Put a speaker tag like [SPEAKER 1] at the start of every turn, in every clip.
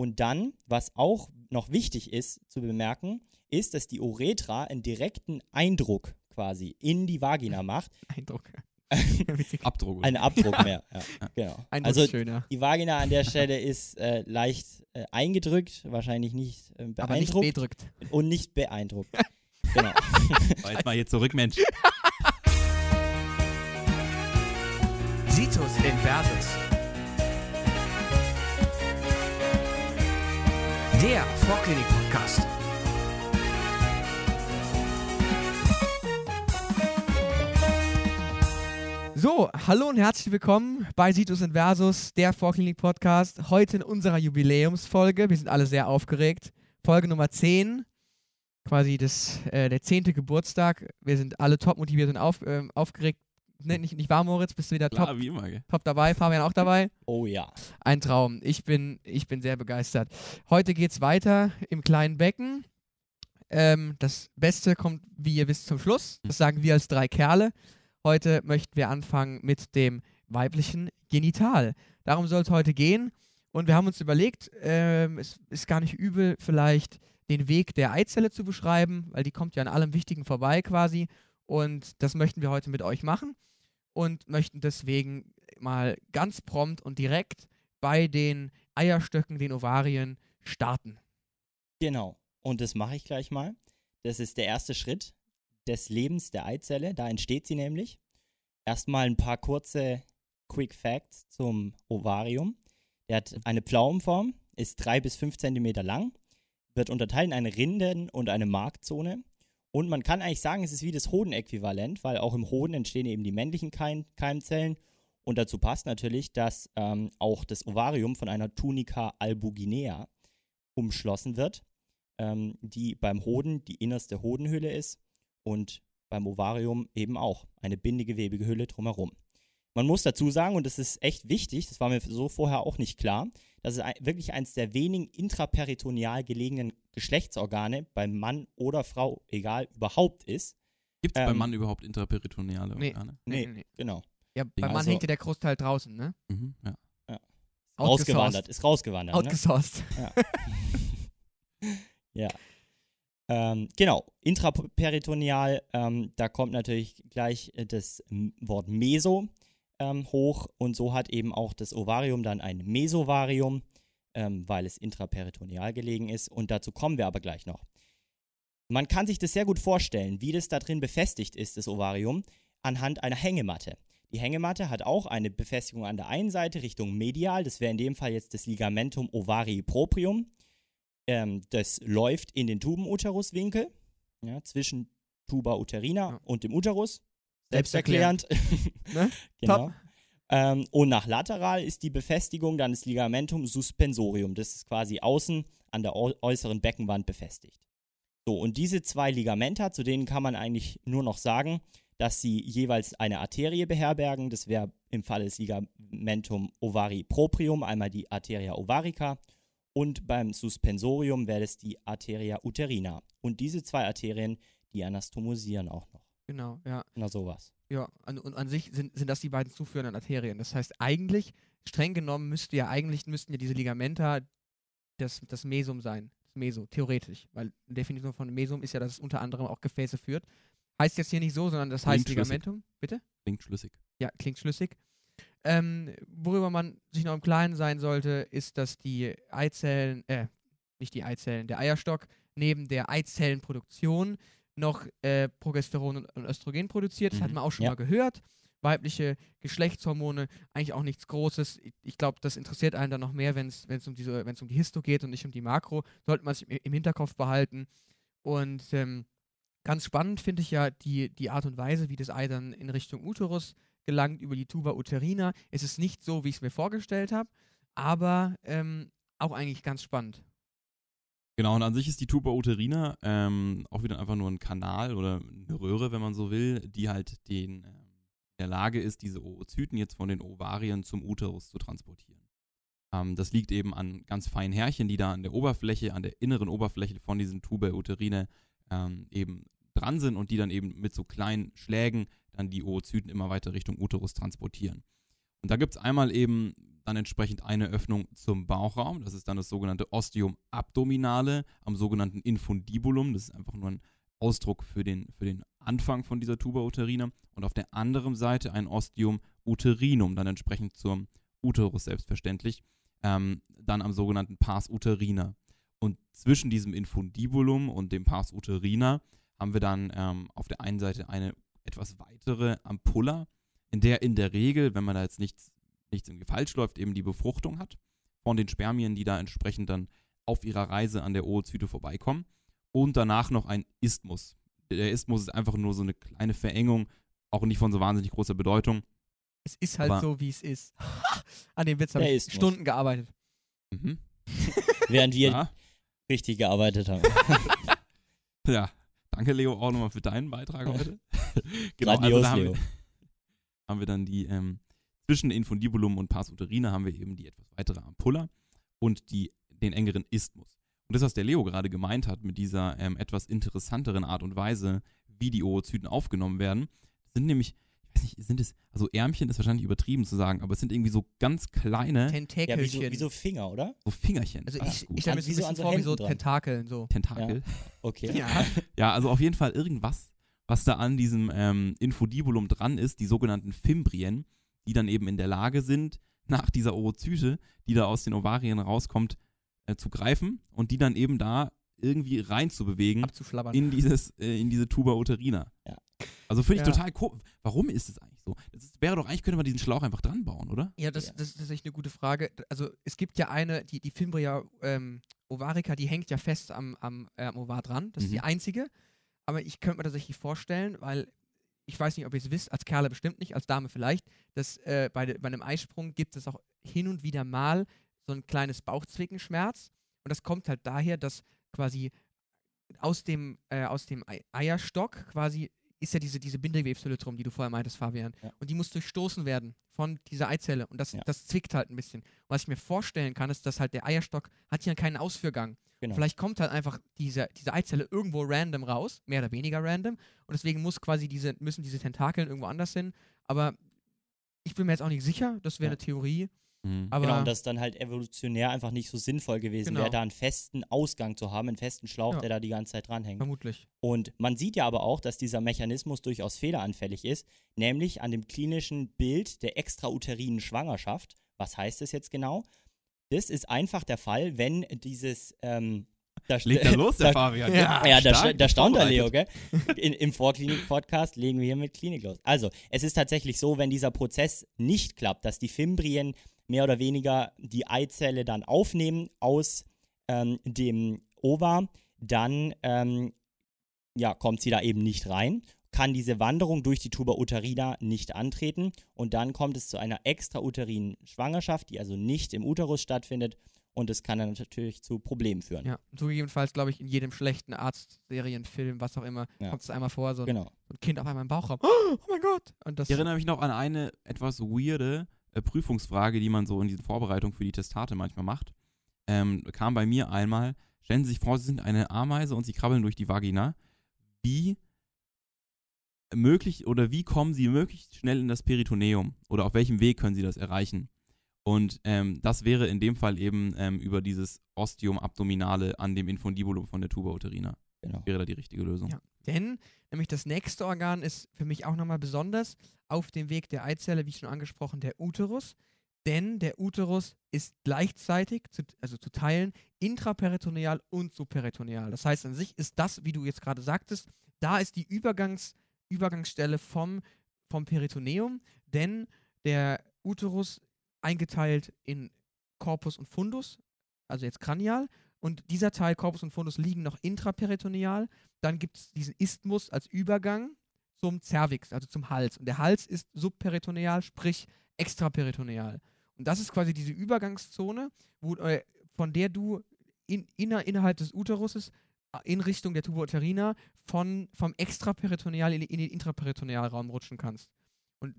[SPEAKER 1] Und dann, was auch noch wichtig ist zu bemerken, ist, dass die Uretra einen direkten Eindruck quasi in die Vagina macht.
[SPEAKER 2] Eindruck.
[SPEAKER 3] Abdruck. oder?
[SPEAKER 1] Einen Abdruck mehr. Ja, genau.
[SPEAKER 2] Eindruck
[SPEAKER 1] Also
[SPEAKER 2] schöner.
[SPEAKER 1] die Vagina an der Stelle ist äh, leicht äh, eingedrückt, wahrscheinlich nicht äh,
[SPEAKER 2] Aber nicht
[SPEAKER 1] beeindruckt
[SPEAKER 2] bedrückt.
[SPEAKER 1] und nicht beeindruckt. genau.
[SPEAKER 3] Jetzt mal hier zurück, Mensch.
[SPEAKER 4] Situs Inversus. Der Vorklinik-Podcast.
[SPEAKER 2] So, hallo und herzlich willkommen bei Situs Inversus, der Vorklinik-Podcast. Heute in unserer Jubiläumsfolge. Wir sind alle sehr aufgeregt. Folge Nummer 10, quasi das, äh, der zehnte Geburtstag. Wir sind alle top motiviert und auf, ähm, aufgeregt. Ne, nicht, nicht wahr, Moritz? Bist du wieder top,
[SPEAKER 3] Klar, wie immer, gell?
[SPEAKER 2] top dabei? Fabian auch dabei?
[SPEAKER 1] Oh ja.
[SPEAKER 2] Ein Traum. Ich bin, ich bin sehr begeistert. Heute geht's weiter im kleinen Becken. Ähm, das Beste kommt, wie ihr wisst, zum Schluss. Das sagen wir als drei Kerle. Heute möchten wir anfangen mit dem weiblichen Genital. Darum soll es heute gehen. Und wir haben uns überlegt, ähm, es ist gar nicht übel, vielleicht den Weg der Eizelle zu beschreiben, weil die kommt ja an allem Wichtigen vorbei quasi. Und das möchten wir heute mit euch machen und möchten deswegen mal ganz prompt und direkt bei den Eierstöcken, den Ovarien starten.
[SPEAKER 1] Genau. Und das mache ich gleich mal. Das ist der erste Schritt des Lebens der Eizelle. Da entsteht sie nämlich. Erstmal ein paar kurze Quick Facts zum Ovarium. Der hat eine Pflaumenform, ist drei bis fünf Zentimeter lang, wird unterteilt in eine Rinden- und eine Marktzone. Und man kann eigentlich sagen, es ist wie das Hodenäquivalent, weil auch im Hoden entstehen eben die männlichen Keim Keimzellen. Und dazu passt natürlich, dass ähm, auch das Ovarium von einer Tunica albuginea umschlossen wird, ähm, die beim Hoden die innerste Hodenhülle ist und beim Ovarium eben auch eine bindegewebige Hülle drumherum. Man muss dazu sagen, und das ist echt wichtig, das war mir so vorher auch nicht klar, dass es ein, wirklich eines der wenigen intraperitoneal gelegenen Geschlechtsorgane beim Mann oder Frau, egal, überhaupt ist.
[SPEAKER 3] Gibt es
[SPEAKER 1] Ähm,
[SPEAKER 3] beim Mann überhaupt interperitoneale
[SPEAKER 2] Nee.
[SPEAKER 3] Organe?
[SPEAKER 1] Nee. Genau.
[SPEAKER 2] Ja, beim Mann
[SPEAKER 1] Also-
[SPEAKER 2] hängt ja der Großteil draußen, ne?
[SPEAKER 3] Mhm, ja.
[SPEAKER 1] Rausgewandert, ist rausgewandert. Ne?
[SPEAKER 2] Outgesourced.
[SPEAKER 1] Ja. Ähm, genau, intraperitoneal, ähm, da kommt natürlich gleich äh, das Wort Meso ähm, hoch und so hat eben auch das Ovarium dann ein Mesovarium, ähm, weil es intraperitoneal gelegen ist und dazu kommen wir aber gleich noch. Man kann sich das sehr gut vorstellen, wie das da drin befestigt ist, das Ovarium, anhand einer Hängematte. Die Hängematte hat auch eine Befestigung an der einen Seite Richtung medial, das wäre in dem Fall jetzt das Ligamentum ovarii proprium. Ähm, das läuft in den Tubenuteruswinkel, ja, zwischen Tuba uterina
[SPEAKER 2] Ja.
[SPEAKER 1] und dem Uterus.
[SPEAKER 2] Selbsterklärend. Ne?
[SPEAKER 1] genau.
[SPEAKER 2] Top.
[SPEAKER 1] Ähm, und nach lateral ist die Befestigung dann das Ligamentum suspensorium. Das ist quasi außen an der äu- äußeren Beckenwand befestigt. So, und diese zwei Ligamenta, zu denen kann man eigentlich nur noch sagen, dass sie jeweils eine Arterie beherbergen. Das wäre im Falle des Ligamentum ovari proprium einmal die Arteria ovarica und beim Suspensorium wäre es die Arteria uterina. Und diese zwei Arterien, die anastomosieren auch noch.
[SPEAKER 2] Genau, ja.
[SPEAKER 1] Na sowas.
[SPEAKER 2] Ja, an, und an sich sind, sind das die beiden zuführenden Arterien. Das heißt, eigentlich, streng genommen, müsste ja eigentlich, müssten ja diese Ligamenta das, das Mesum sein. Das Meso, theoretisch. Weil die Definition von Mesum ist ja, dass es unter anderem auch Gefäße führt. Heißt jetzt hier nicht so, sondern das heißt
[SPEAKER 3] Klingt schlüssig.
[SPEAKER 2] Ligamentum. Bitte?
[SPEAKER 3] Klingt schlüssig.
[SPEAKER 2] Ja, klingt schlüssig. Ähm, worüber man sich noch im Klaren sein sollte, ist, dass die Eizellen, äh, nicht die Eizellen, der Eierstock neben der Eizellenproduktion noch äh, Progesteron und, Östrogen produziert. Das hat
[SPEAKER 3] Mhm.
[SPEAKER 2] man auch schon
[SPEAKER 1] Ja.
[SPEAKER 2] mal gehört. Weibliche Geschlechtshormone, eigentlich auch nichts Großes. Ich, ich glaube, das interessiert einen dann noch mehr, wenn es um, diese- um die Histo geht und nicht um die Makro. Sollte man sich im, im Hinterkopf behalten. Und ähm, ganz spannend finde ich ja die, die Art und Weise, wie das Ei dann in Richtung Uterus gelangt über die Tuba uterina. Es ist nicht so, wie ich es mir vorgestellt habe, aber ähm, auch eigentlich ganz spannend.
[SPEAKER 3] Genau, und an sich ist die Tuba uterina ähm, auch wieder einfach nur ein Kanal oder eine Röhre, wenn man so will, die halt den, ähm, in der Lage ist, diese Oozyten jetzt von den Ovarien zum Uterus zu transportieren. Ähm, das liegt eben an ganz feinen Härchen, die da an der Oberfläche, an der inneren Oberfläche von diesen Tuba uterine ähm, eben dran sind und die dann eben mit so kleinen Schlägen dann die Oozyten immer weiter Richtung Uterus transportieren. Und da gibt es einmal eben dann entsprechend eine Öffnung zum Bauchraum. Das ist dann das sogenannte Ostium abdominale am sogenannten Infundibulum. Das ist einfach nur ein Ausdruck für den, für den Anfang von dieser Tuba uterina. Und auf der anderen Seite ein Ostium uterinum, dann entsprechend zum Uterus selbstverständlich. Ähm, dann am sogenannten Pars uterina. Und zwischen diesem Infundibulum und dem Pars uterina haben wir dann ähm, auf der einen Seite eine etwas weitere Ampulla, in der in der Regel, wenn man da jetzt nichts, nichts irgendwie falsch läuft, eben die Befruchtung hat von den Spermien, die da entsprechend dann auf ihrer Reise an der Oozyte vorbeikommen. Und danach noch ein Isthmus. Der Isthmus ist einfach nur so eine kleine Verengung, auch nicht von so wahnsinnig großer Bedeutung.
[SPEAKER 2] Es ist halt
[SPEAKER 3] Aber-
[SPEAKER 2] so, wie es ist. An dem Witz habe ich
[SPEAKER 1] Isthmus.
[SPEAKER 2] Stunden gearbeitet.
[SPEAKER 3] Mhm.
[SPEAKER 1] Während wir
[SPEAKER 3] Ja,
[SPEAKER 1] richtig gearbeitet haben.
[SPEAKER 3] ja. Danke, Leo, auch nochmal für deinen Beitrag heute.
[SPEAKER 1] Grandios,
[SPEAKER 3] da haben
[SPEAKER 1] Leo.
[SPEAKER 3] Haben wir dann die, ähm, zwischen Infundibulum und Pars uterina haben wir eben die etwas weitere Ampulla und die, den engeren Isthmus. Und das, was der Leo gerade gemeint hat mit dieser ähm, etwas interessanteren Art und Weise, wie die Oozyten aufgenommen werden, sind nämlich, ich weiß nicht, sind es, also Ärmchen ist wahrscheinlich übertrieben zu sagen, aber es sind irgendwie so ganz kleine,
[SPEAKER 1] Ja, wie
[SPEAKER 2] Tentakelchen.
[SPEAKER 1] so, wie so Finger, oder?
[SPEAKER 3] so Fingerchen.
[SPEAKER 2] also ich, ich stelle mir
[SPEAKER 1] An-
[SPEAKER 2] so
[SPEAKER 1] wie
[SPEAKER 2] ein
[SPEAKER 1] so
[SPEAKER 2] bisschen
[SPEAKER 1] an so
[SPEAKER 2] vor wie so. Tentakeln. So.
[SPEAKER 3] Tentakel.
[SPEAKER 1] Okay.
[SPEAKER 2] Ja.
[SPEAKER 3] Ja, also auf jeden Fall irgendwas, was da an diesem ähm, Infundibulum dran ist, die sogenannten Fimbrien, die dann eben in der Lage sind, nach dieser Oozyte, die da aus den Ovarien rauskommt, äh, zu greifen und die dann eben da irgendwie reinzubewegen in dieses, äh, in diese Tuba uterina.
[SPEAKER 1] Ja.
[SPEAKER 3] Also finde ich
[SPEAKER 2] Ja.
[SPEAKER 3] total cool. Warum ist es eigentlich so? Das ist, wäre doch eigentlich, könnte man diesen Schlauch einfach dran bauen, oder?
[SPEAKER 2] Ja, das,
[SPEAKER 1] Ja.
[SPEAKER 2] das ist tatsächlich eine gute Frage. Also es gibt ja eine, die, die Fimbria ähm, ovarica, die hängt ja fest am, am, äh, am Ovar dran. Das ist die
[SPEAKER 3] Mhm.
[SPEAKER 2] einzige. Aber ich könnte mir tatsächlich vorstellen, weil ich weiß nicht, ob ihr es wisst, als Kerle bestimmt nicht, als Dame vielleicht, dass äh, bei, bei einem Eisprung gibt es auch hin und wieder mal so ein kleines Bauchzwickenschmerz. Und das kommt halt daher, dass quasi aus dem, äh, aus dem Ei Eierstock quasi ist ja diese, diese Bindegewebshülle drum, die du vorher meintest, Fabian.
[SPEAKER 1] Ja.
[SPEAKER 2] Und die muss durchstoßen werden von dieser Eizelle. Und das,
[SPEAKER 1] Ja.
[SPEAKER 2] das zwickt halt ein bisschen. Und was ich mir vorstellen kann, ist, dass halt der Eierstock hat ja keinen Ausführgang.
[SPEAKER 1] Genau.
[SPEAKER 2] Vielleicht kommt halt einfach diese, diese Eizelle irgendwo random raus, mehr oder weniger random. Und deswegen muss quasi diese, müssen diese Tentakeln irgendwo anders hin. Aber ich bin mir jetzt auch nicht sicher, das wäre
[SPEAKER 1] Ja.
[SPEAKER 2] eine Theorie.
[SPEAKER 3] Mhm.
[SPEAKER 2] Aber
[SPEAKER 1] genau, und das ist dann halt evolutionär einfach nicht so sinnvoll gewesen
[SPEAKER 2] Genau.
[SPEAKER 1] wäre, da einen festen Ausgang zu haben, einen festen Schlauch,
[SPEAKER 2] Ja.
[SPEAKER 1] der da die ganze Zeit dranhängt.
[SPEAKER 2] vermutlich.
[SPEAKER 1] Und man sieht ja aber auch, dass dieser Mechanismus durchaus fehleranfällig ist, nämlich an dem klinischen Bild der extrauterinen Schwangerschaft. Was heißt das jetzt genau? Das ist einfach der Fall, wenn dieses ähm, da,
[SPEAKER 3] Legt da los, der
[SPEAKER 1] da-
[SPEAKER 3] Fabian.
[SPEAKER 2] Ja,
[SPEAKER 1] ja, da, da staunt der Leo, gell? In, Im Vorklinik-Podcast legen wir hier mit Klinik los. Also, es ist tatsächlich so, wenn dieser Prozess nicht klappt, dass die Fimbrien mehr oder weniger die Eizelle dann aufnehmen aus ähm, dem Ovar, dann ähm, ja, kommt sie da eben nicht rein, kann diese Wanderung durch die Tuba uterina nicht antreten und dann kommt es zu einer extrauterinen Schwangerschaft, die also nicht im Uterus stattfindet und es kann dann natürlich zu Problemen führen.
[SPEAKER 2] Ja, so jedenfalls, glaube ich, in jedem schlechten Arztserienfilm, was auch immer,
[SPEAKER 1] Ja.
[SPEAKER 2] kommt es einmal vor, so,
[SPEAKER 1] Genau.
[SPEAKER 2] so ein Kind auf einmal im Bauchraum. Oh mein Gott! Und das,
[SPEAKER 3] Ich erinnere mich noch an eine etwas weirde äh, Prüfungsfrage, die man so in diesen Vorbereitungen für die Testate manchmal macht. Ähm, kam bei mir einmal, stellen Sie sich vor, Sie sind eine Ameise und Sie krabbeln durch die Vagina. Wie möglich oder wie kommen Sie möglichst schnell in das Peritoneum? Oder auf welchem Weg können Sie das erreichen? Und ähm, das wäre in dem Fall eben ähm, über dieses Ostium abdominale an dem Infundibulum von der Tuba uterina.
[SPEAKER 1] genau.
[SPEAKER 3] Wäre da die richtige Lösung.
[SPEAKER 2] Ja. Denn nämlich das nächste Organ ist für mich auch nochmal besonders auf dem Weg der Eizelle, wie schon angesprochen, der Uterus. Denn der Uterus ist gleichzeitig, zu, also zu teilen, intraperitoneal und subperitoneal. Das heißt, an sich ist das, wie du jetzt gerade sagtest, da ist die Übergangs, Übergangsstelle vom, vom Peritoneum, denn der Uterus eingeteilt in Corpus und Fundus, also jetzt kranial, und dieser Teil Corpus und Fundus liegen noch intraperitoneal. Dann gibt es diesen Isthmus als Übergang zum Cervix, also zum Hals. Und der Hals ist subperitoneal, sprich extraperitoneal. Und das ist quasi diese Übergangszone, wo, äh, von der du in, inner, innerhalb des Uteruses äh, in Richtung der Tuba uterina von, vom extraperitoneal in, in den Intraperitonealraum rutschen kannst. Und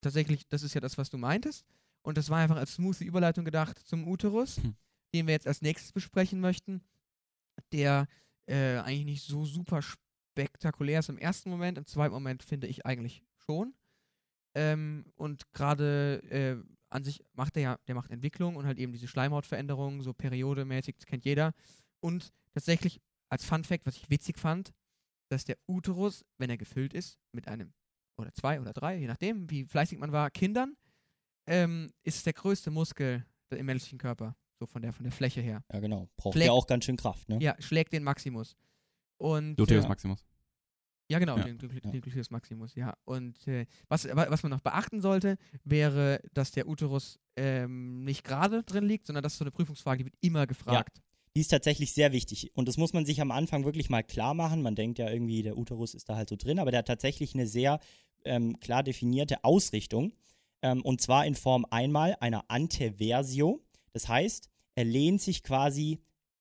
[SPEAKER 2] tatsächlich, das ist ja das, was du meintest. Und das war einfach als smoothie Überleitung gedacht zum Uterus,
[SPEAKER 3] Hm.
[SPEAKER 2] Den wir jetzt als nächstes besprechen möchten, der äh, eigentlich nicht so super spektakulär ist im ersten Moment. Im zweiten Moment finde ich eigentlich schon. Ähm, und gerade äh, an sich macht der ja, der macht Entwicklung und halt eben diese Schleimhautveränderungen, so periodemäßig, das kennt jeder. Und tatsächlich als Fun Fact, was ich witzig fand, dass der Uterus, wenn er gefüllt ist, mit einem oder zwei oder drei, je nachdem, wie fleißig man war, Kindern, ähm, ist der größte Muskel im menschlichen Körper, so von der, von der Fläche her.
[SPEAKER 1] Ja, genau. Braucht
[SPEAKER 2] Schlägt-
[SPEAKER 1] ja auch ganz schön Kraft, ne?
[SPEAKER 2] Ja, schlägt den Maximus. Und
[SPEAKER 3] Gluteus
[SPEAKER 2] äh,
[SPEAKER 3] Maximus.
[SPEAKER 2] ja, genau,
[SPEAKER 3] Ja.
[SPEAKER 2] den,
[SPEAKER 1] Ja.
[SPEAKER 2] den Gluteus Maximus, ja. Und äh, was, wa- was man noch beachten sollte, wäre, dass der Uterus ähm, nicht gerade drin liegt, sondern das ist so eine Prüfungsfrage, die wird immer gefragt.
[SPEAKER 1] Die ist tatsächlich sehr wichtig. Und das muss man sich am Anfang wirklich mal klar machen. Man denkt ja irgendwie, der Uterus ist da halt so drin, aber der hat tatsächlich eine sehr ähm, klar definierte Ausrichtung. Ähm, und zwar in Form einmal einer Anteversio. Das heißt, er lehnt sich quasi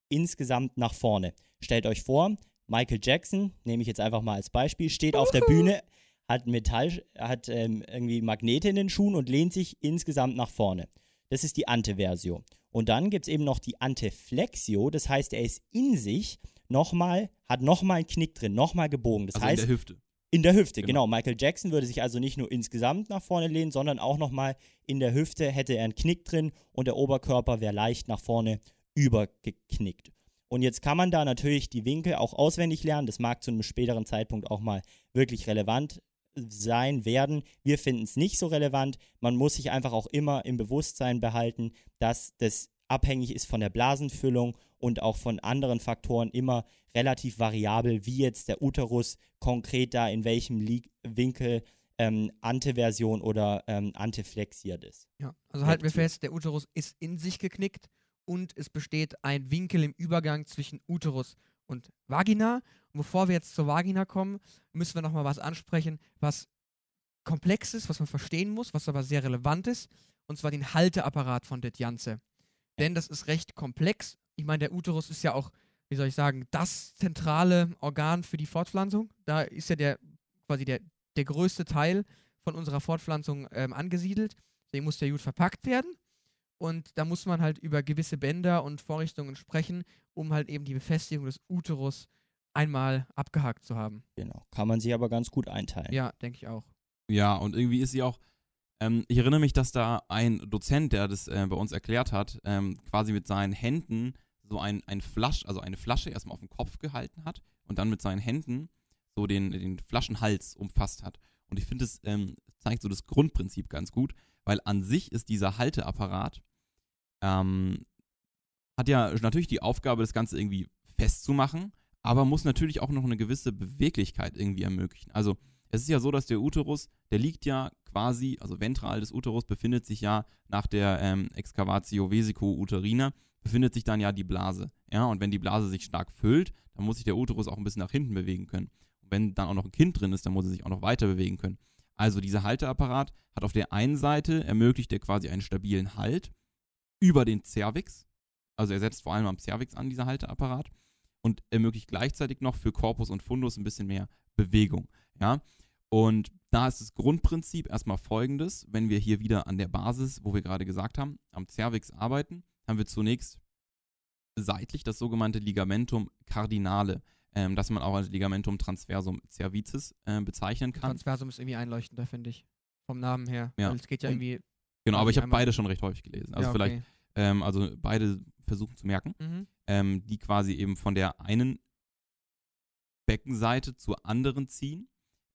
[SPEAKER 1] insgesamt nach vorne. Stellt euch vor, Michael Jackson, nehme ich jetzt einfach mal als Beispiel, steht auf der Bühne, hat Metall, hat ähm, irgendwie Magnete in den Schuhen und lehnt sich insgesamt nach vorne. Das ist die Anteversio. Und dann gibt es eben noch die Anteflexio, das heißt, er ist in sich nochmal, hat nochmal einen Knick drin, nochmal gebogen. Das
[SPEAKER 3] Also
[SPEAKER 1] heißt,
[SPEAKER 3] in der Hüfte.
[SPEAKER 1] In der Hüfte,
[SPEAKER 3] Genau.
[SPEAKER 1] genau. Michael Jackson würde sich also nicht nur insgesamt nach vorne lehnen, sondern auch nochmal in der Hüfte hätte er einen Knick drin und der Oberkörper wäre leicht nach vorne übergeknickt. Und jetzt kann man da natürlich die Winkel auch auswendig lernen. Das mag zu einem späteren Zeitpunkt auch mal wirklich relevant sein werden. Wir finden es nicht so relevant. Man muss sich einfach auch immer im Bewusstsein behalten, dass das abhängig ist von der Blasenfüllung und auch von anderen Faktoren immer relativ variabel, wie jetzt der Uterus konkret da in welchem Lie Winkel ähm, Anteversion oder ähm, anteflexiert ist.
[SPEAKER 2] Ja. Also halten wir fest, der Uterus ist in sich geknickt und es besteht ein Winkel im Übergang zwischen Uterus und Vagina. Und bevor wir jetzt zur Vagina kommen, müssen wir nochmal was ansprechen, was komplex ist, was man verstehen muss, was aber sehr relevant ist, und zwar den Halteapparat von det Janze. Denn das ist recht komplex. Ich meine, der Uterus ist ja auch, wie soll ich sagen, das zentrale Organ für die Fortpflanzung. Da ist ja der quasi der, der größte Teil von unserer Fortpflanzung ähm, angesiedelt. Deswegen muss der gut verpackt werden. Und da muss man halt über gewisse Bänder und Vorrichtungen sprechen, um halt eben die Befestigung des Uterus einmal abgehakt zu haben.
[SPEAKER 1] Genau. Kann man sich aber ganz gut einteilen.
[SPEAKER 2] Ja, denke ich auch.
[SPEAKER 3] Ja, und irgendwie ist sie auch. Ähm, ich erinnere mich, dass da ein Dozent, der das äh, bei uns erklärt hat, ähm, quasi mit seinen Händen so ein, ein Flasch, also eine Flasche erstmal auf den Kopf gehalten hat und dann mit seinen Händen so den, den Flaschenhals umfasst hat. Und ich finde, es ähm, zeigt so das Grundprinzip ganz gut, weil an sich ist dieser Halteapparat, ähm, hat ja natürlich die Aufgabe, das Ganze irgendwie festzumachen, aber muss natürlich auch noch eine gewisse Beweglichkeit irgendwie ermöglichen. Also es ist ja so, dass der Uterus, der liegt ja quasi, also ventral des Uterus befindet sich ja nach der ähm, Excavatio vesico uterina, befindet sich dann ja die Blase. Ja, und wenn die Blase sich stark füllt, dann muss sich der Uterus auch ein bisschen nach hinten bewegen können. Und wenn dann auch noch ein Kind drin ist, dann muss er sich auch noch weiter bewegen können. Also dieser Halteapparat hat auf der einen Seite ermöglicht er quasi einen stabilen Halt über den Cervix. Also er setzt vor allem am Cervix an, dieser Halteapparat. Und ermöglicht gleichzeitig noch für Korpus und Fundus ein bisschen mehr Bewegung. Ja, und da ist das Grundprinzip erstmal folgendes: Wenn wir hier wieder an der Basis, wo wir gerade gesagt haben, am Cervix arbeiten, haben wir zunächst seitlich das sogenannte Ligamentum cardinale, ähm, das man auch als Ligamentum transversum cervicis äh, bezeichnen kann.
[SPEAKER 2] Transversum ist irgendwie einleuchtender, finde ich. Vom Namen her.
[SPEAKER 3] Ja.
[SPEAKER 2] Weil es geht ja
[SPEAKER 3] Und-
[SPEAKER 2] irgendwie.
[SPEAKER 3] Genau, aber ich habe beide schon recht häufig gelesen. Also
[SPEAKER 2] ja,
[SPEAKER 3] vielleicht,
[SPEAKER 2] okay.
[SPEAKER 3] ähm, also beide versuchen zu merken,
[SPEAKER 2] Mhm.
[SPEAKER 3] ähm, die quasi eben von der einen Beckenseite zur anderen ziehen,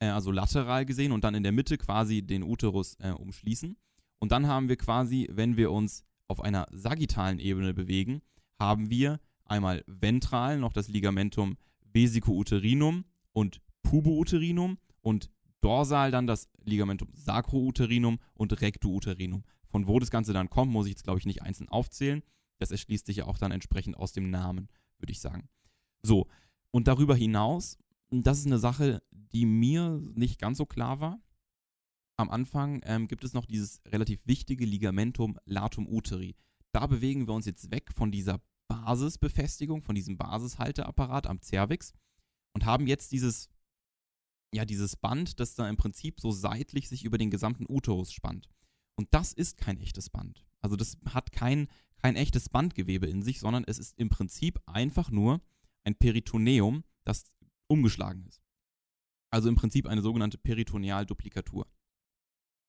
[SPEAKER 3] äh, also lateral gesehen und dann in der Mitte quasi den Uterus äh, umschließen. Und dann haben wir quasi, wenn wir uns auf einer sagittalen Ebene bewegen, haben wir einmal ventral noch das Ligamentum vesico-uterinum und pubo-uterinum und dorsal dann das Ligamentum sacro-uterinum und recto-uterinum. Von wo das Ganze dann kommt, muss ich jetzt glaube ich nicht einzeln aufzählen. Das erschließt sich ja auch dann entsprechend aus dem Namen, würde ich sagen. So, und darüber hinaus, das ist eine Sache, die mir nicht ganz so klar war. Am Anfang ähm, gibt es noch dieses relativ wichtige Ligamentum latum uteri. Da bewegen wir uns jetzt weg von dieser Basisbefestigung, von diesem Basishalteapparat am Cervix und haben jetzt dieses, ja, dieses Band, das da im Prinzip so seitlich sich über den gesamten Uterus spannt. Und das ist kein echtes Band. Also das hat kein, kein echtes Bandgewebe in sich, sondern es ist im Prinzip einfach nur ein Peritoneum, das umgeschlagen ist. Also im Prinzip eine sogenannte Peritonealduplikatur.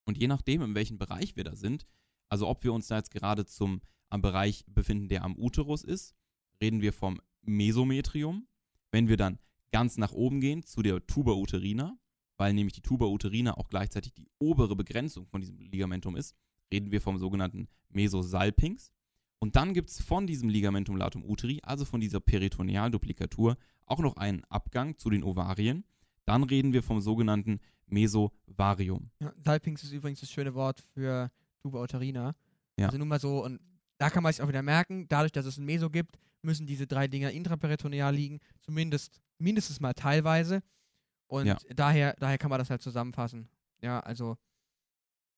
[SPEAKER 3] Und je nachdem, in welchem Bereich wir da sind, Also ob wir uns da jetzt gerade zum am Bereich befinden, der am Uterus ist, reden wir vom Mesometrium. Wenn wir dann ganz nach oben gehen zu der Tuba uterina, weil nämlich die Tuba uterina auch gleichzeitig die obere Begrenzung von diesem Ligamentum ist, reden wir vom sogenannten Mesosalpinx. Und dann gibt es von diesem Ligamentum latum uteri, also von dieser Peritonealduplikatur, auch noch einen Abgang zu den Ovarien. Dann reden wir vom sogenannten Mesovarium.
[SPEAKER 2] Ja, Salpinx ist übrigens das schöne Wort für Tuba uterina.
[SPEAKER 3] Ja.
[SPEAKER 2] Also nur mal so, und da kann man sich auch wieder merken, dadurch, dass es ein Meso gibt, müssen diese drei Dinger intraperitoneal liegen, zumindest mindestens mal teilweise. Und
[SPEAKER 3] Ja.
[SPEAKER 2] daher, daher kann man das halt zusammenfassen. Ja, also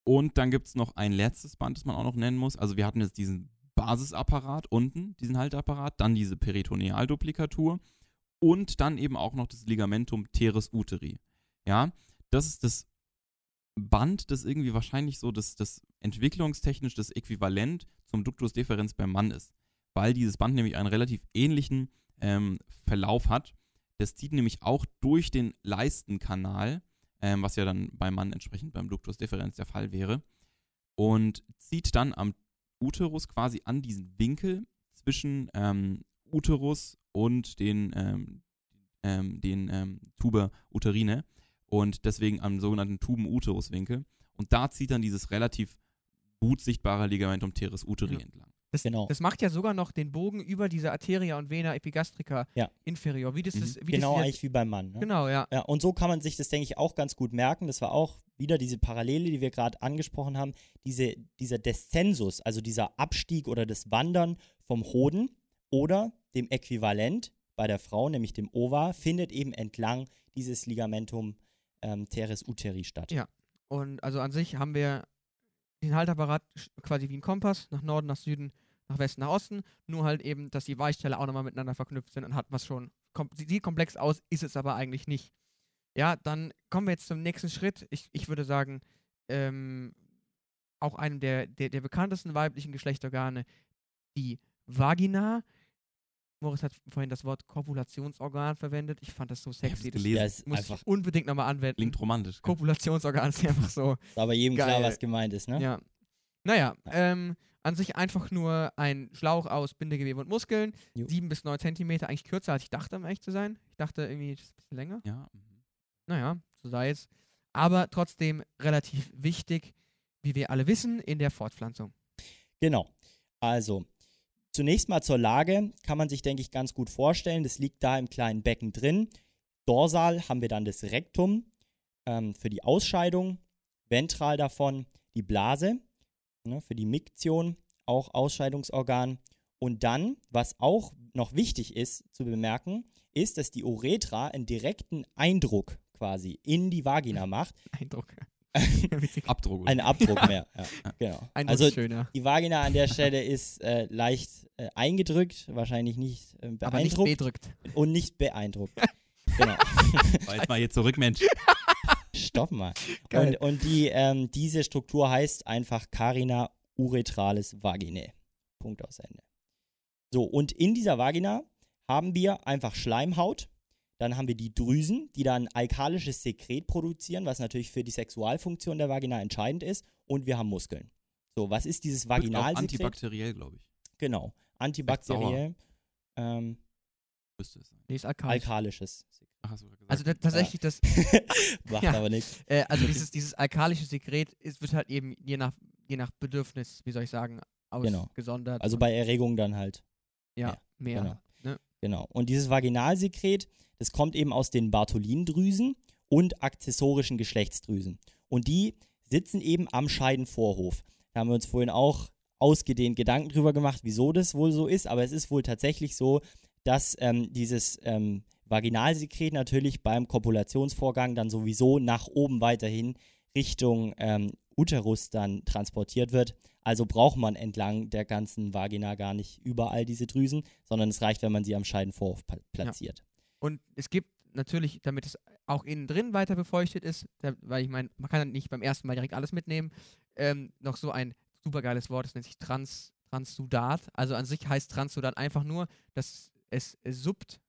[SPEAKER 3] Und dann gibt es noch ein letztes Band, das man auch noch nennen muss. Also wir hatten jetzt diesen Basisapparat unten, diesen Halteapparat, dann diese Peritonealduplikatur und dann eben auch noch das Ligamentum teres uteri. Ja, das ist das Band, das irgendwie wahrscheinlich so das, das entwicklungstechnisch das Äquivalent zum Ductus deferens beim Mann ist. Weil dieses Band nämlich einen relativ ähnlichen ähm, Verlauf hat. Das zieht nämlich auch durch den Leistenkanal, ähm, was ja dann beim Mann entsprechend beim Ductus deferens der Fall wäre, und zieht dann am Uterus quasi an diesen Winkel zwischen ähm, Uterus und den, ähm, ähm, den ähm, Tuba uterine und deswegen am sogenannten Tuben-Uterus-Winkel. Und da zieht dann dieses relativ gut sichtbare Ligamentum teres uteri
[SPEAKER 2] Ja.
[SPEAKER 3] entlang.
[SPEAKER 2] das,
[SPEAKER 1] Genau.
[SPEAKER 2] das macht ja sogar noch den Bogen über diese Arteria und Vena epigastrica
[SPEAKER 1] Ja.
[SPEAKER 2] inferior. Wie das
[SPEAKER 3] Mhm.
[SPEAKER 2] ist, wie
[SPEAKER 1] Genau
[SPEAKER 2] das
[SPEAKER 1] eigentlich wie beim Mann. Ne?
[SPEAKER 2] Genau, ja.
[SPEAKER 1] Ja, und so kann man sich das, denke ich, auch ganz gut merken. Das war auch wieder diese Parallele, die wir gerade angesprochen haben. Diese, dieser Descensus, also dieser Abstieg oder das Wandern vom Hoden oder dem Äquivalent bei der Frau, nämlich dem Ova, findet eben entlang dieses Ligamentum ähm, teres uteri statt.
[SPEAKER 2] Ja. Und also an sich haben wir den Haltapparat quasi wie ein Kompass, nach Norden, nach Süden, nach Westen, nach Osten. Nur halt eben, dass die Weichstelle auch nochmal miteinander verknüpft sind und hat was schon. Kom sie- sieht komplex aus, ist es aber eigentlich nicht. Ja, dann kommen wir jetzt zum nächsten Schritt. Ich, ich würde sagen, ähm, auch einem der, der, der bekanntesten weiblichen Geschlechtsorgane, die Vagina. Moritz hat vorhin das Wort Kopulationsorgan verwendet. Ich fand das so sexy. Das
[SPEAKER 3] gelesen.
[SPEAKER 1] Ist
[SPEAKER 2] muss
[SPEAKER 1] einfach,
[SPEAKER 2] ich unbedingt nochmal anwenden.
[SPEAKER 3] Klingt romantisch.
[SPEAKER 2] Kopulationsorgan ist einfach so.
[SPEAKER 1] ist aber jedem klar,
[SPEAKER 2] Geil.
[SPEAKER 1] was gemeint ist, ne?
[SPEAKER 2] Ja. Naja, ähm, an sich einfach nur ein Schlauch aus Bindegewebe und Muskeln.
[SPEAKER 1] Jo.
[SPEAKER 2] Sieben bis neun Zentimeter, eigentlich kürzer als ich dachte, um ehrlich zu sein. Ich dachte irgendwie, das ist ein bisschen länger.
[SPEAKER 3] Ja. mhm.
[SPEAKER 2] Naja, so sei es. Aber trotzdem relativ wichtig, wie wir alle wissen, in der Fortpflanzung.
[SPEAKER 1] Genau. Also, zunächst mal zur Lage kann man sich, denke ich, ganz gut vorstellen. Das liegt da im kleinen Becken drin. Dorsal haben wir dann das Rektum ähm, für die Ausscheidung, ventral davon die Blase ne, für die Miktion, auch Ausscheidungsorgan. Und dann, was auch noch wichtig ist zu bemerken, ist, dass die Uretra einen direkten Eindruck quasi in die Vagina macht.
[SPEAKER 2] Eindruck.
[SPEAKER 3] Abdruck. oder?
[SPEAKER 1] Einen Abdruck mehr. Ja, genau.
[SPEAKER 2] Eindruck
[SPEAKER 1] Also
[SPEAKER 2] schöner.
[SPEAKER 1] die Vagina an der Stelle ist äh, leicht äh, eingedrückt, wahrscheinlich nicht äh,
[SPEAKER 2] Aber nicht
[SPEAKER 1] beeindruckt
[SPEAKER 2] bedrückt.
[SPEAKER 1] und nicht beeindruckt. genau.
[SPEAKER 3] War jetzt mal hier zurück, Mensch.
[SPEAKER 1] Stopp mal.
[SPEAKER 2] Geil.
[SPEAKER 1] Und, und die, ähm, diese Struktur heißt einfach Carina uretralis vaginae. Punkt aus Ende. So, und in dieser Vagina haben wir einfach Schleimhaut. Dann haben wir die Drüsen, die dann alkalisches Sekret produzieren, was natürlich für die Sexualfunktion der Vagina entscheidend ist. Und wir haben Muskeln. So, was ist dieses Vaginalsekret?
[SPEAKER 3] antibakteriell, glaube ich.
[SPEAKER 1] Genau. Antibakteriell. Ähm,
[SPEAKER 3] Müsste es sein.
[SPEAKER 2] Nee, ist alkalisch.
[SPEAKER 1] alkalisches Sekret.
[SPEAKER 3] Ach, hast du gerade gesagt.
[SPEAKER 2] Also da, tatsächlich, das,
[SPEAKER 1] Macht
[SPEAKER 2] Ja.
[SPEAKER 1] aber nichts.
[SPEAKER 2] äh, also dieses, dieses alkalische Sekret ist, wird halt eben je nach, je nach Bedürfnis, wie soll ich sagen,
[SPEAKER 1] Genau.
[SPEAKER 2] ausgesondert.
[SPEAKER 1] Also
[SPEAKER 2] und-
[SPEAKER 1] bei Erregung dann halt.
[SPEAKER 2] ja,
[SPEAKER 1] ja,
[SPEAKER 2] mehr.
[SPEAKER 1] genau. Genau. Und dieses Vaginalsekret, das kommt eben aus den Bartholindrüsen und akzessorischen Geschlechtsdrüsen. Und die sitzen eben am Scheidenvorhof. Da haben wir uns vorhin auch ausgedehnt Gedanken drüber gemacht, wieso das wohl so ist. Aber es ist wohl tatsächlich so, dass ähm, dieses ähm, Vaginalsekret natürlich beim Kopulationsvorgang dann sowieso nach oben weiterhin Richtung ähm, Uterus dann transportiert wird. Also braucht man entlang der ganzen Vagina gar nicht überall diese Drüsen, sondern es reicht, wenn man sie am Scheidenvorhof platziert.
[SPEAKER 2] Und es gibt natürlich, damit es auch innen drin weiter befeuchtet ist, da, weil ich meine, man kann nicht beim ersten Mal direkt alles mitnehmen, ähm, noch so ein supergeiles Wort, das nennt sich Trans, Transsudat. Also an sich heißt Transsudat einfach nur, dass es äh, suppt,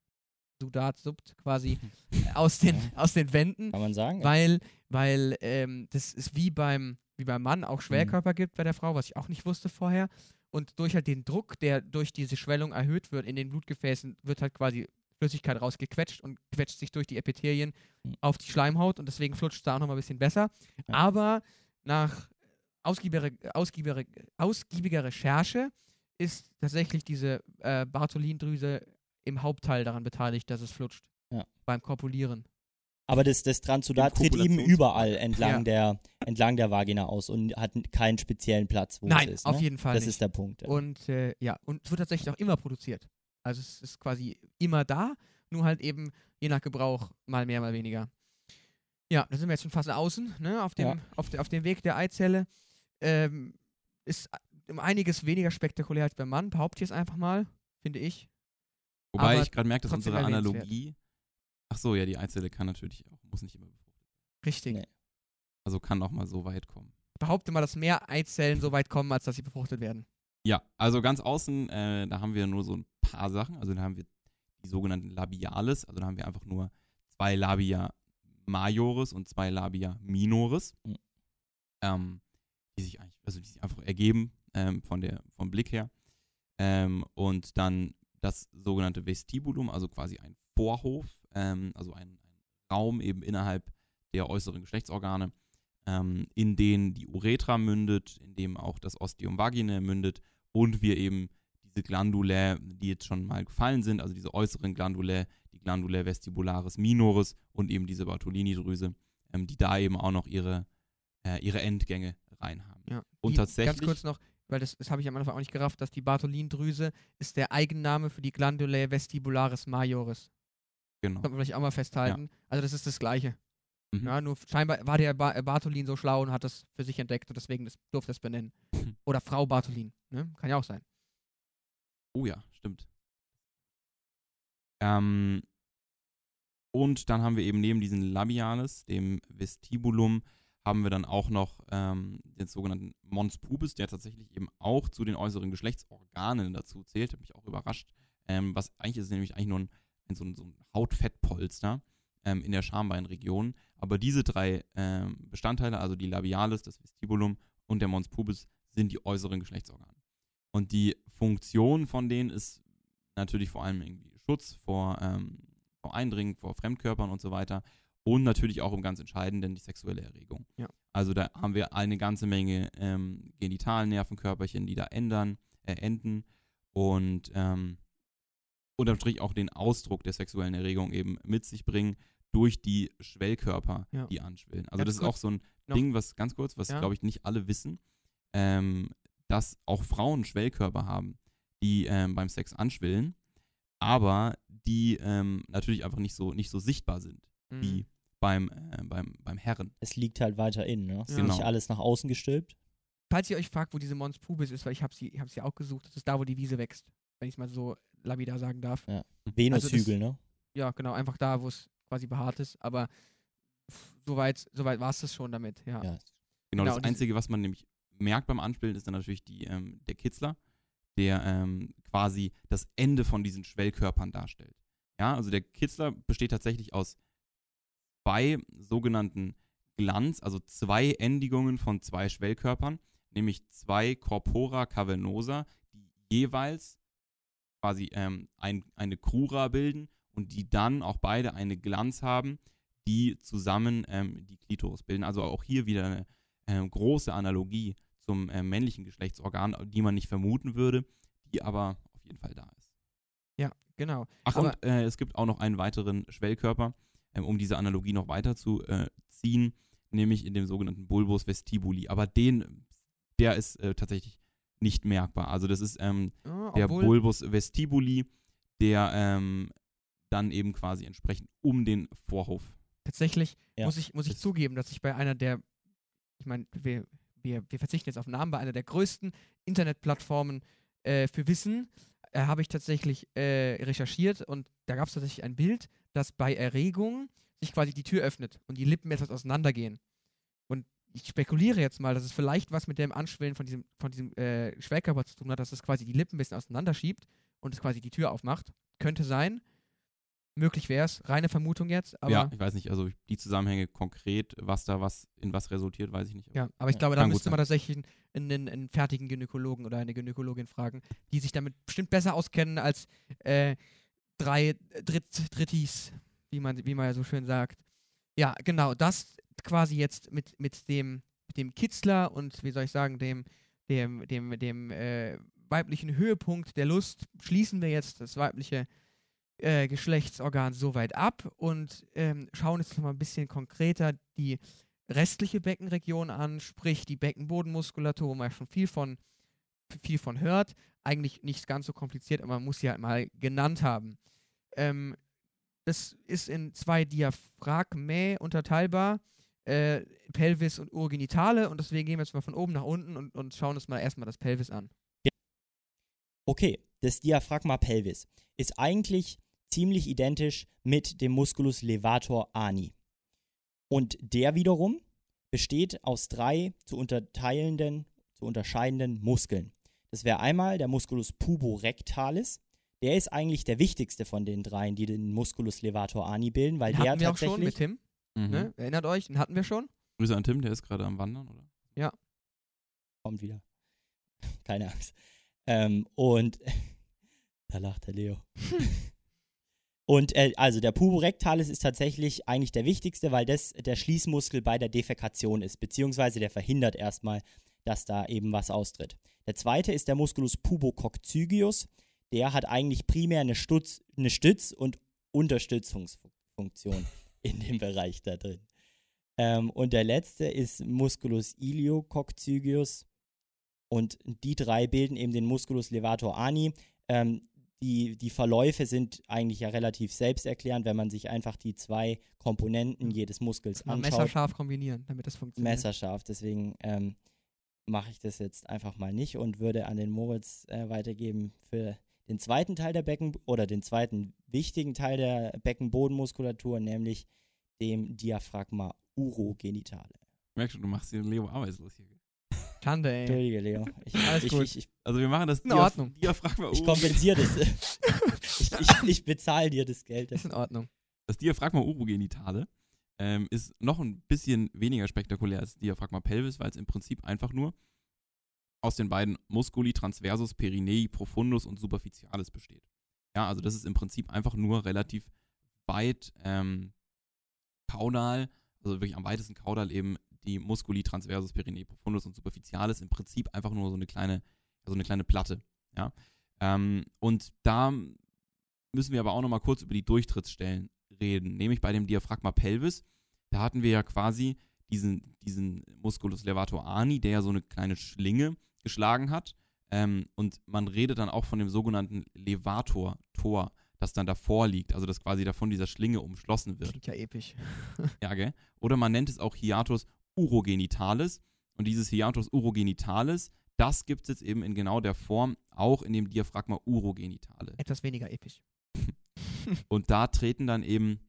[SPEAKER 2] Sudat suppt quasi aus den, aus den Wänden,
[SPEAKER 1] Kann man sagen?
[SPEAKER 2] weil, weil ähm, das ist wie beim, wie beim Mann auch Schwellkörper gibt bei der Frau, was ich auch nicht wusste vorher. Und durch halt den Druck, der durch diese Schwellung erhöht wird in den Blutgefäßen, wird halt quasi Flüssigkeit rausgequetscht und quetscht sich durch die Epithelien
[SPEAKER 1] Mhm.
[SPEAKER 2] auf die Schleimhaut und deswegen flutscht es da auch nochmal ein bisschen besser.
[SPEAKER 1] Ja.
[SPEAKER 2] Aber nach ausgiebiger, ausgiebiger, ausgiebiger Recherche ist tatsächlich diese äh, Bartholindrüse im Hauptteil daran beteiligt, dass es flutscht.
[SPEAKER 1] Ja.
[SPEAKER 2] Beim Kopulieren.
[SPEAKER 1] Aber das, das Transsudat
[SPEAKER 3] Im
[SPEAKER 1] tritt eben überall entlang,
[SPEAKER 2] Ja.
[SPEAKER 1] der, entlang der Vagina aus und hat keinen speziellen Platz, wo
[SPEAKER 2] Nein,
[SPEAKER 1] es ist.
[SPEAKER 2] auf
[SPEAKER 1] ne?
[SPEAKER 2] jeden Fall
[SPEAKER 1] Das
[SPEAKER 2] nicht.
[SPEAKER 1] ist der Punkt. ja.
[SPEAKER 2] Und äh, ja, und es wird tatsächlich auch immer produziert. Also es ist quasi immer da, nur halt eben je nach Gebrauch mal mehr, mal weniger. Ja, da sind wir jetzt schon fast außen, ne, auf dem,
[SPEAKER 1] Ja.
[SPEAKER 2] auf, de, auf dem Weg der Eizelle. Ähm, ist um einiges weniger spektakulär als beim Mann, behaupte ich es einfach mal, finde ich.
[SPEAKER 3] Wobei
[SPEAKER 2] aber
[SPEAKER 3] ich gerade merke, dass unsere. Analogie. Ach so, ja, die Eizelle kann natürlich auch, muss nicht immer befruchtet werden.
[SPEAKER 2] Richtig.
[SPEAKER 1] Nee.
[SPEAKER 3] Also kann auch mal so weit kommen.
[SPEAKER 2] Ich behaupte mal, dass mehr Eizellen so weit kommen, als dass sie befruchtet werden.
[SPEAKER 3] Ja, also ganz außen, äh, da haben wir nur so ein paar Sachen. Also da haben wir die sogenannten Labiales. Also da haben wir einfach nur zwei Labia Majores und zwei Labia Minores.
[SPEAKER 1] Mhm.
[SPEAKER 3] Ähm, die sich eigentlich, also die sich einfach ergeben ähm, von der, vom Blick her. Ähm, und dann das sogenannte Vestibulum, also quasi ein Vorhof, ähm, also ein, ein Raum eben innerhalb der äußeren Geschlechtsorgane, ähm, in den die Uretra mündet, in dem auch das Ostium vaginae mündet und wir eben diese Glandulae, die jetzt schon mal gefallen sind, also diese äußeren Glandulae, die Glandulae vestibularis minoris und eben diese Bartolini-Drüse, ähm, die da eben auch noch ihre, äh, ihre Endgänge rein haben.
[SPEAKER 2] Ja.
[SPEAKER 3] Und
[SPEAKER 2] die,
[SPEAKER 3] tatsächlich-
[SPEAKER 2] Ganz kurz noch, weil das, das habe ich am Anfang auch nicht gerafft, dass die Bartholindrüse ist der Eigenname für die Glandulae vestibularis majoris.
[SPEAKER 3] Genau.
[SPEAKER 2] Kann man vielleicht auch mal festhalten. Also das ist das Gleiche.
[SPEAKER 3] Mhm.
[SPEAKER 2] Ja, nur scheinbar war der ba Bartholin so schlau und hat das für sich entdeckt und deswegen das, durfte es benennen. Oder Frau Bartholin. Ne? Kann ja auch sein.
[SPEAKER 3] Oh ja, stimmt. Ähm, und dann haben wir eben neben diesem Labialis, dem Vestibulum, haben wir dann auch noch ähm, den sogenannten Mons pubis, der tatsächlich eben auch zu den äußeren Geschlechtsorganen dazu zählt. Hat mich auch überrascht. Ähm, was eigentlich ist, nämlich eigentlich nur ein, ein, so, ein, so ein Hautfettpolster ähm, in der Schambeinregion. Aber diese drei ähm, Bestandteile, also die Labialis, das Vestibulum und der Mons pubis, sind die äußeren Geschlechtsorgane. Und die Funktion von denen ist natürlich vor allem irgendwie Schutz vor, ähm, vor Eindringen, vor Fremdkörpern und so weiter. Und natürlich auch im ganz Entscheidenden die sexuelle Erregung.
[SPEAKER 2] Ja.
[SPEAKER 3] Also da haben wir eine ganze Menge ähm, Genitalnervenkörperchen, die da ändern, äh, enden und ähm, unterm Strich auch den Ausdruck der sexuellen Erregung eben mit sich bringen durch die Schwellkörper,
[SPEAKER 2] Ja.
[SPEAKER 3] die anschwillen. Also
[SPEAKER 2] Ganz
[SPEAKER 3] das ist auch so ein
[SPEAKER 2] noch-
[SPEAKER 3] Ding, was ganz kurz, was
[SPEAKER 2] Ja.
[SPEAKER 3] glaube ich nicht alle wissen, ähm, dass auch Frauen Schwellkörper haben, die ähm, beim Sex anschwillen, aber die ähm, natürlich einfach nicht so, nicht so sichtbar sind
[SPEAKER 2] Mhm.
[SPEAKER 3] wie beim, äh, beim, beim Herren.
[SPEAKER 1] Es liegt halt weiter innen, ne? Es ist
[SPEAKER 3] Genau.
[SPEAKER 1] nicht alles nach außen gestülpt.
[SPEAKER 2] Falls ihr euch fragt, wo diese Mons pubis ist, weil ich habe sie, ich hab sie auch gesucht, das ist da, wo die Wiese wächst. Wenn ich es mal so lapidar sagen darf.
[SPEAKER 1] Venushügel, ne?
[SPEAKER 2] Ja, genau, einfach da, wo es quasi behaart ist. Aber soweit, soweit war es das schon damit, ja.
[SPEAKER 1] Ja.
[SPEAKER 3] Genau,
[SPEAKER 2] Genau,
[SPEAKER 3] das Einzige, was man nämlich merkt beim Anspielen, ist dann natürlich die, ähm, der Kitzler, der ähm, quasi das Ende von diesen Schwellkörpern darstellt. Ja, also der Kitzler besteht tatsächlich aus zwei sogenannten Glanz, also zwei Endigungen von zwei Schwellkörpern, nämlich zwei Corpora cavernosa, die jeweils quasi ähm, ein, eine Crura bilden und die dann auch beide eine Glanz haben, die zusammen ähm, die Klitoris bilden. Also auch hier wieder eine ähm, große Analogie zum ähm, männlichen Geschlechtsorgan, die man nicht vermuten würde, die aber auf jeden Fall da ist.
[SPEAKER 2] Genau.
[SPEAKER 3] Ach,
[SPEAKER 2] Aber-
[SPEAKER 3] und äh, es gibt auch noch einen weiteren Schwellkörper, um diese Analogie noch weiter zu äh, ziehen, nämlich in dem sogenannten Bulbus vestibuli. Aber den, der ist äh, tatsächlich nicht merkbar. Also das ist ähm,
[SPEAKER 2] Ja,
[SPEAKER 3] der Bulbus vestibuli, der ähm, dann eben quasi entsprechend um den Vorhof.
[SPEAKER 2] tatsächlich
[SPEAKER 1] Ja,
[SPEAKER 2] muss ich, muss ich
[SPEAKER 3] das-
[SPEAKER 2] zugeben, dass ich bei einer der, ich meine, wir, wir, wir verzichten jetzt auf Namen, bei einer der größten Internetplattformen äh, für Wissen äh, habe ich tatsächlich äh, recherchiert und da gab es tatsächlich ein Bild, dass bei Erregung sich quasi die Tür öffnet und die Lippen etwas auseinandergehen. Und ich spekuliere jetzt mal, dass es vielleicht was mit dem Anschwellen von diesem, von diesem äh, Schwellkörper zu tun hat, dass es quasi die Lippen ein bisschen auseinanderschiebt und es quasi die Tür aufmacht. Könnte sein. möglich wäre es. Reine Vermutung jetzt, aber
[SPEAKER 3] ja,
[SPEAKER 2] ja,
[SPEAKER 3] ich weiß nicht, also die Zusammenhänge konkret, was da was in was resultiert, weiß ich nicht.
[SPEAKER 2] aber ich
[SPEAKER 1] Ja,
[SPEAKER 2] glaube, da müsste man tatsächlich einen, einen, einen fertigen Gynäkologen oder eine Gynäkologin fragen, die sich damit bestimmt besser auskennen als äh, drei Dritt, Drittis, wie man, wie man ja so schön sagt. Ja, genau, das quasi jetzt mit, mit dem, mit dem Kitzler und wie soll ich sagen, dem, dem, dem, dem äh, weiblichen Höhepunkt der Lust schließen wir jetzt das weibliche äh, Geschlechtsorgan soweit ab und ähm, schauen jetzt noch mal ein bisschen konkreter die restliche Beckenregion an, sprich die Beckenbodenmuskulatur, wo man schon viel von, viel von hört. Eigentlich nicht ganz so kompliziert, aber man muss sie halt mal genannt haben. Ähm, das ist in zwei Diaphragmae unterteilbar, äh, Pelvis und Urogenitale, und deswegen gehen wir jetzt mal von oben nach unten und, und schauen uns mal erstmal das Pelvis an.
[SPEAKER 1] Okay, das Diaphragma pelvis ist eigentlich ziemlich identisch mit dem Musculus levator ani. Und der wiederum besteht aus drei zu unterteilenden, zu unterscheidenden Muskeln. Das wäre einmal der Musculus puborectalis. Der ist eigentlich der wichtigste von den dreien, die den Musculus levator ani bilden, weil
[SPEAKER 2] Den
[SPEAKER 1] der
[SPEAKER 2] hatten wir auch schon
[SPEAKER 1] tatsächlich
[SPEAKER 2] mit Tim,
[SPEAKER 3] Mhm.
[SPEAKER 2] ne? Erinnert euch, den hatten wir schon.
[SPEAKER 3] Grüße an Tim, der ist gerade am Wandern, oder?
[SPEAKER 1] kommt wieder. Keine Angst. Ähm, und da lacht der Leo. und äh, also der Puborectalis ist tatsächlich eigentlich der wichtigste, weil das der Schließmuskel bei der Defekation ist, beziehungsweise der verhindert erstmal, dass da eben was austritt. Der zweite ist der Musculus pubococcygeus. Der hat eigentlich primär eine, Stutz, eine Stütz- und Unterstützungsfunktion in dem Bereich da drin. Ähm, und der letzte ist Musculus iliococcygeus. Und die drei bilden eben den Musculus levator ani. Ähm, die, die Verläufe sind eigentlich ja relativ selbsterklärend, wenn man sich einfach die zwei Komponenten jedes Muskels anschaut.
[SPEAKER 2] messerscharf kombinieren, damit das funktioniert.
[SPEAKER 1] Messerscharf. Deswegen ähm, mache ich das jetzt einfach mal nicht und würde an den Moritz äh, weitergeben für den zweiten Teil der Becken oder den zweiten wichtigen Teil der Beckenbodenmuskulatur, nämlich dem Diaphragma urogenitale.
[SPEAKER 3] Merke schon, du machst hier Leo arbeitslos hier.
[SPEAKER 2] Schande, ey.
[SPEAKER 1] Entschuldige, Leo. Ich,
[SPEAKER 2] Alles
[SPEAKER 1] ich,
[SPEAKER 2] gut.
[SPEAKER 1] ich, ich,
[SPEAKER 3] Also wir machen das
[SPEAKER 2] In Ordnung.
[SPEAKER 3] Diaphragma
[SPEAKER 1] ich kompensiere das. ich ich, ich bezahle dir das Geld.
[SPEAKER 2] Ist in Ordnung.
[SPEAKER 3] Das Diaphragma urogenitale ähm, ist noch ein bisschen weniger spektakulär als Diaphragma pelvis, weil es im Prinzip einfach nur aus den beiden Musculi transversus perinei profundus und superficialis besteht. Ja, also das ist im Prinzip einfach nur relativ weit ähm, kaudal, also wirklich am weitesten kaudal eben die Musculi transversus perinei profundus und superficialis im Prinzip einfach nur so eine kleine, so eine kleine Platte. Ja, ähm, und da müssen wir aber auch noch mal kurz über die Durchtrittsstellen reden, nämlich bei dem Diaphragma pelvis. Da hatten wir ja quasi diesen, diesen Musculus levator ani, der ja so eine kleine Schlinge geschlagen hat. Ähm, und man redet dann auch von dem sogenannten Levator-Tor, das dann davor liegt, also das quasi davon dieser Schlinge umschlossen wird.
[SPEAKER 2] Klingt ja episch.
[SPEAKER 3] Ja, gell? Oder man nennt es auch Hiatus urogenitalis. Und dieses Hiatus urogenitalis, das gibt es jetzt eben in genau der Form auch in dem Diaphragma urogenitale.
[SPEAKER 2] Etwas weniger episch.
[SPEAKER 3] Und da treten dann eben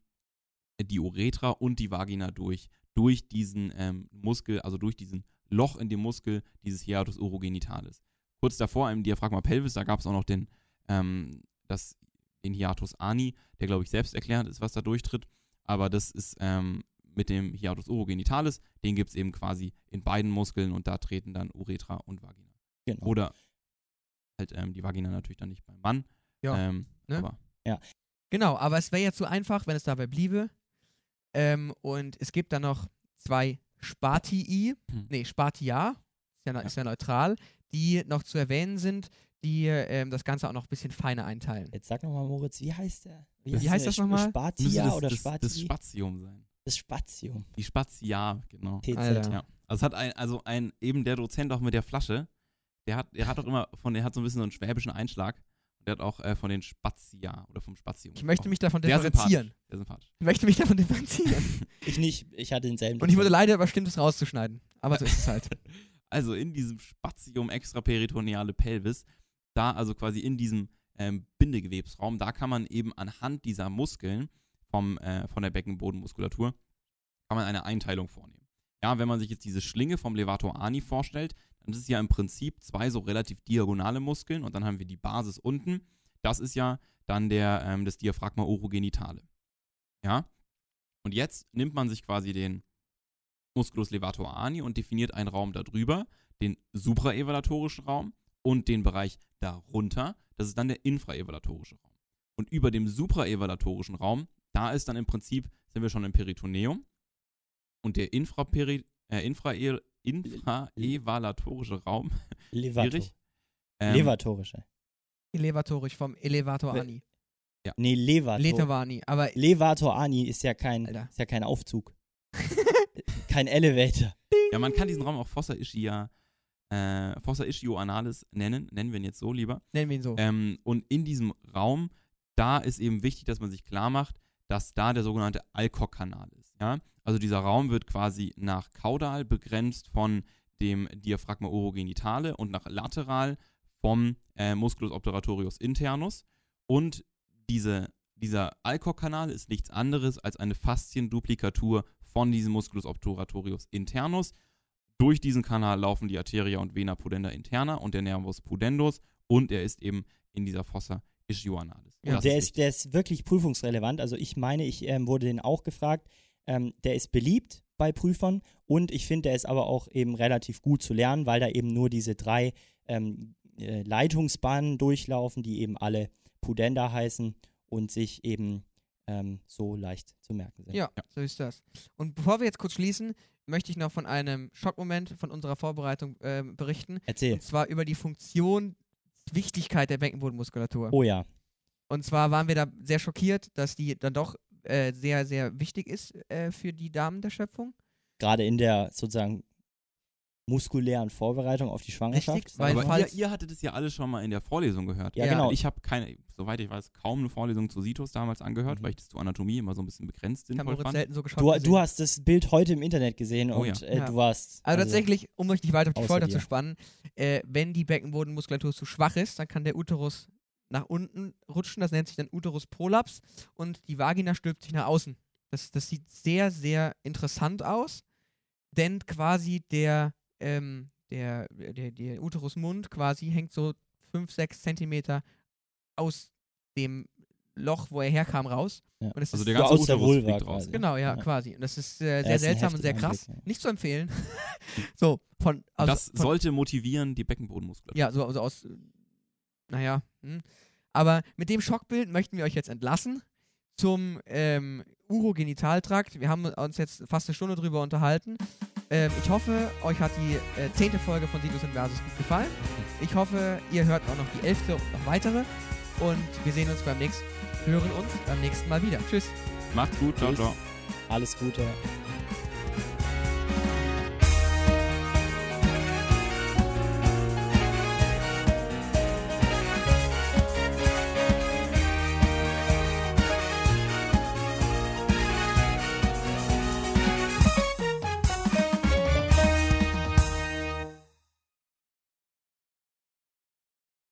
[SPEAKER 3] die Uretra und die Vagina durch. Durch diesen ähm, Muskel, also durch diesen Loch in dem Muskel dieses Hiatus urogenitalis. Kurz davor im Diaphragma pelvis, da gab es auch noch den, ähm, das, den Hiatus ani, der glaube ich selbst erklärend ist, was da durchtritt. Aber das ist ähm, mit dem Hiatus urogenitalis, den gibt es eben quasi in beiden Muskeln und da treten dann Uretra und Vagina.
[SPEAKER 1] Genau.
[SPEAKER 3] Oder halt ähm, die Vagina natürlich dann nicht beim Mann.
[SPEAKER 2] Ja,
[SPEAKER 3] ähm,
[SPEAKER 2] ne?
[SPEAKER 3] Aber
[SPEAKER 2] Genau, aber es wäre ja zu einfach, wenn es dabei bliebe. Ähm, und es gibt dann noch zwei Spatii,
[SPEAKER 3] Hm.
[SPEAKER 2] nee, Spatia, ist ja, ne-
[SPEAKER 3] Ja.
[SPEAKER 2] ist ja neutral, die noch zu erwähnen sind, die ähm, das Ganze auch noch ein bisschen feiner einteilen.
[SPEAKER 1] Jetzt sag nochmal, Moritz, wie heißt der?
[SPEAKER 2] Wie heißt das nochmal?
[SPEAKER 3] müsste
[SPEAKER 1] Spatia
[SPEAKER 3] das,
[SPEAKER 1] oder
[SPEAKER 3] das,
[SPEAKER 1] Spati?
[SPEAKER 3] das Spatium sein.
[SPEAKER 1] das Spatium.
[SPEAKER 3] Die Spazia, genau.
[SPEAKER 1] TZ.
[SPEAKER 2] Alter.
[SPEAKER 3] Ja. Also es hat ein, also ein, eben der Dozent auch mit der Flasche, der hat, der hat auch immer von, der hat so ein bisschen so einen schwäbischen Einschlag. Der hat auch äh, von den Spazia oder vom Spatium.
[SPEAKER 2] Ich möchte mich davon differenzieren.
[SPEAKER 3] Sehr sympathisch.
[SPEAKER 2] Ich möchte mich davon differenzieren.
[SPEAKER 1] Ich nicht, ich hatte denselben.
[SPEAKER 2] Und ich wurde leider überstimmt, es rauszuschneiden. Aber so ist es halt.
[SPEAKER 3] Also in diesem Spatium extraperitoneale Pelvis, da also quasi in diesem ähm, Bindegewebsraum, da kann man eben anhand dieser Muskeln vom, äh, von der Beckenbodenmuskulatur, kann man eine Einteilung vornehmen. Ja, wenn man sich jetzt diese Schlinge vom Levator ani vorstellt, dann ist es ja im Prinzip zwei so relativ diagonale Muskeln und dann haben wir die Basis unten. Das ist ja dann der, ähm, das Diaphragma orogenitale. Ja? Und jetzt nimmt man sich quasi den Musculus levator ani und definiert einen Raum darüber, den supraevalatorischen Raum und den Bereich darunter, das ist dann der infraevalatorische Raum. Und über dem supraevalatorischen Raum, da ist dann im Prinzip, sind wir schon im Peritoneum und der infraperi äh, infra infraevalatorische Raum,
[SPEAKER 1] Levator.
[SPEAKER 3] schwierig. Ähm,
[SPEAKER 1] Levatorische.
[SPEAKER 2] Elevatorisch vom Elevator
[SPEAKER 1] We-
[SPEAKER 2] Ani.
[SPEAKER 1] Nee, Levator.
[SPEAKER 2] Letovani. Aber
[SPEAKER 1] Levator Ani ist ja kein,
[SPEAKER 2] Alter.
[SPEAKER 1] ist ja kein Aufzug. kein Elevator.
[SPEAKER 3] Ja, man kann diesen Raum auch Fossa Ischia, äh, Fossa Ischio Analis nennen, nennen wir ihn jetzt so lieber.
[SPEAKER 2] nennen wir ihn so.
[SPEAKER 3] Ähm, und in diesem Raum, da ist eben wichtig, dass man sich klar macht, dass da der sogenannte Alcock-Kanal ist. Ja? Also dieser Raum wird quasi nach kaudal begrenzt von dem Diaphragma orogenitale und nach lateral vom äh, Musculus obturatorius internus. Und diese, dieser Alcock-Kanal ist nichts anderes als eine Faszienduplikatur von diesem Musculus obturatorius internus. Durch diesen Kanal laufen die Arteria und Vena pudenda interna und der Nervus pudendus und er ist eben in dieser Fossa ischioanalis. Das
[SPEAKER 1] der,
[SPEAKER 3] ist
[SPEAKER 1] ist, der ist wirklich prüfungsrelevant. Also ich meine, ich ähm, wurde den auch gefragt. Ähm, der ist beliebt bei Prüfern und ich finde, der ist aber auch eben relativ gut zu lernen, weil da eben nur diese drei ähm, äh, Leitungsbahnen durchlaufen, die eben alle Pudenda heißen und sich eben ähm, so leicht zu merken sind.
[SPEAKER 2] Ja, so ist das. Und bevor wir jetzt kurz schließen, möchte ich noch von einem Schockmoment von unserer Vorbereitung ähm, berichten.
[SPEAKER 1] Erzähl.
[SPEAKER 2] Und zwar über die Funktion, Wichtigkeit der Beckenbodenmuskulatur.
[SPEAKER 1] Oh ja.
[SPEAKER 2] Und zwar waren wir da sehr schockiert, dass die dann doch äh, sehr, sehr wichtig ist äh, für die Damen der Schöpfung.
[SPEAKER 1] Gerade in der sozusagen muskulären Vorbereitung auf die Schwangerschaft.
[SPEAKER 2] Richtig, weil
[SPEAKER 3] Aber ihr,
[SPEAKER 2] falls-
[SPEAKER 3] ihr hattet es ja alle schon mal in der Vorlesung gehört.
[SPEAKER 1] Ja,
[SPEAKER 2] Ja,
[SPEAKER 1] genau.
[SPEAKER 3] Ich habe keine, soweit ich weiß, kaum eine Vorlesung zu Situs damals angehört,
[SPEAKER 1] Mhm.
[SPEAKER 3] weil ich das zu Anatomie immer so ein bisschen begrenzt
[SPEAKER 2] Ich habe
[SPEAKER 3] sinnvoll
[SPEAKER 2] Moritz
[SPEAKER 3] fand.
[SPEAKER 2] selten so geschaut.
[SPEAKER 1] Du, du hast das Bild heute im Internet gesehen
[SPEAKER 3] Oh
[SPEAKER 1] und
[SPEAKER 3] ja.
[SPEAKER 1] äh,
[SPEAKER 2] Ja.
[SPEAKER 1] du warst.
[SPEAKER 2] Also tatsächlich, um euch nicht weiter auf die Folter
[SPEAKER 1] dir.
[SPEAKER 2] zu spannen, äh, wenn die Beckenbodenmuskulatur zu schwach ist, dann kann der Uterus nach unten rutschen, das nennt sich dann Uterusprolaps und die Vagina stülpt sich nach außen. Das, das sieht sehr, sehr interessant aus, denn quasi der, ähm, der, der, der Uterusmund quasi hängt so 5, 6 Zentimeter aus dem Loch, wo er herkam, raus.
[SPEAKER 1] Ja.
[SPEAKER 2] Und es
[SPEAKER 3] Also
[SPEAKER 2] ist
[SPEAKER 3] der
[SPEAKER 1] So
[SPEAKER 3] ganze
[SPEAKER 1] aus der
[SPEAKER 3] Uterus
[SPEAKER 1] Vulva
[SPEAKER 3] fliegt raus.
[SPEAKER 2] Genau, ja,
[SPEAKER 1] Ja.
[SPEAKER 2] quasi. Und das ist äh, sehr
[SPEAKER 1] ist
[SPEAKER 2] seltsam und sehr krass.
[SPEAKER 1] Anblick, ja.
[SPEAKER 2] Nicht zu empfehlen. so, von. Also,
[SPEAKER 3] das
[SPEAKER 2] von,
[SPEAKER 3] sollte motivieren, die Beckenbodenmuskulatur.
[SPEAKER 2] Ja, so also aus. Naja. Hm. Aber mit dem Schockbild möchten wir euch jetzt entlassen zum ähm, Urogenitaltrakt. Wir haben uns jetzt fast eine Stunde drüber unterhalten. Ähm, ich hoffe, euch hat die äh, zehnte Folge von Sinus Inversus gut gefallen. Ich hoffe, ihr hört auch noch die elfte und noch weitere. Und wir sehen uns beim nächsten, hören uns beim nächsten Mal wieder. Tschüss.
[SPEAKER 3] Macht's gut, ciao, ciao.
[SPEAKER 1] Alles Gute.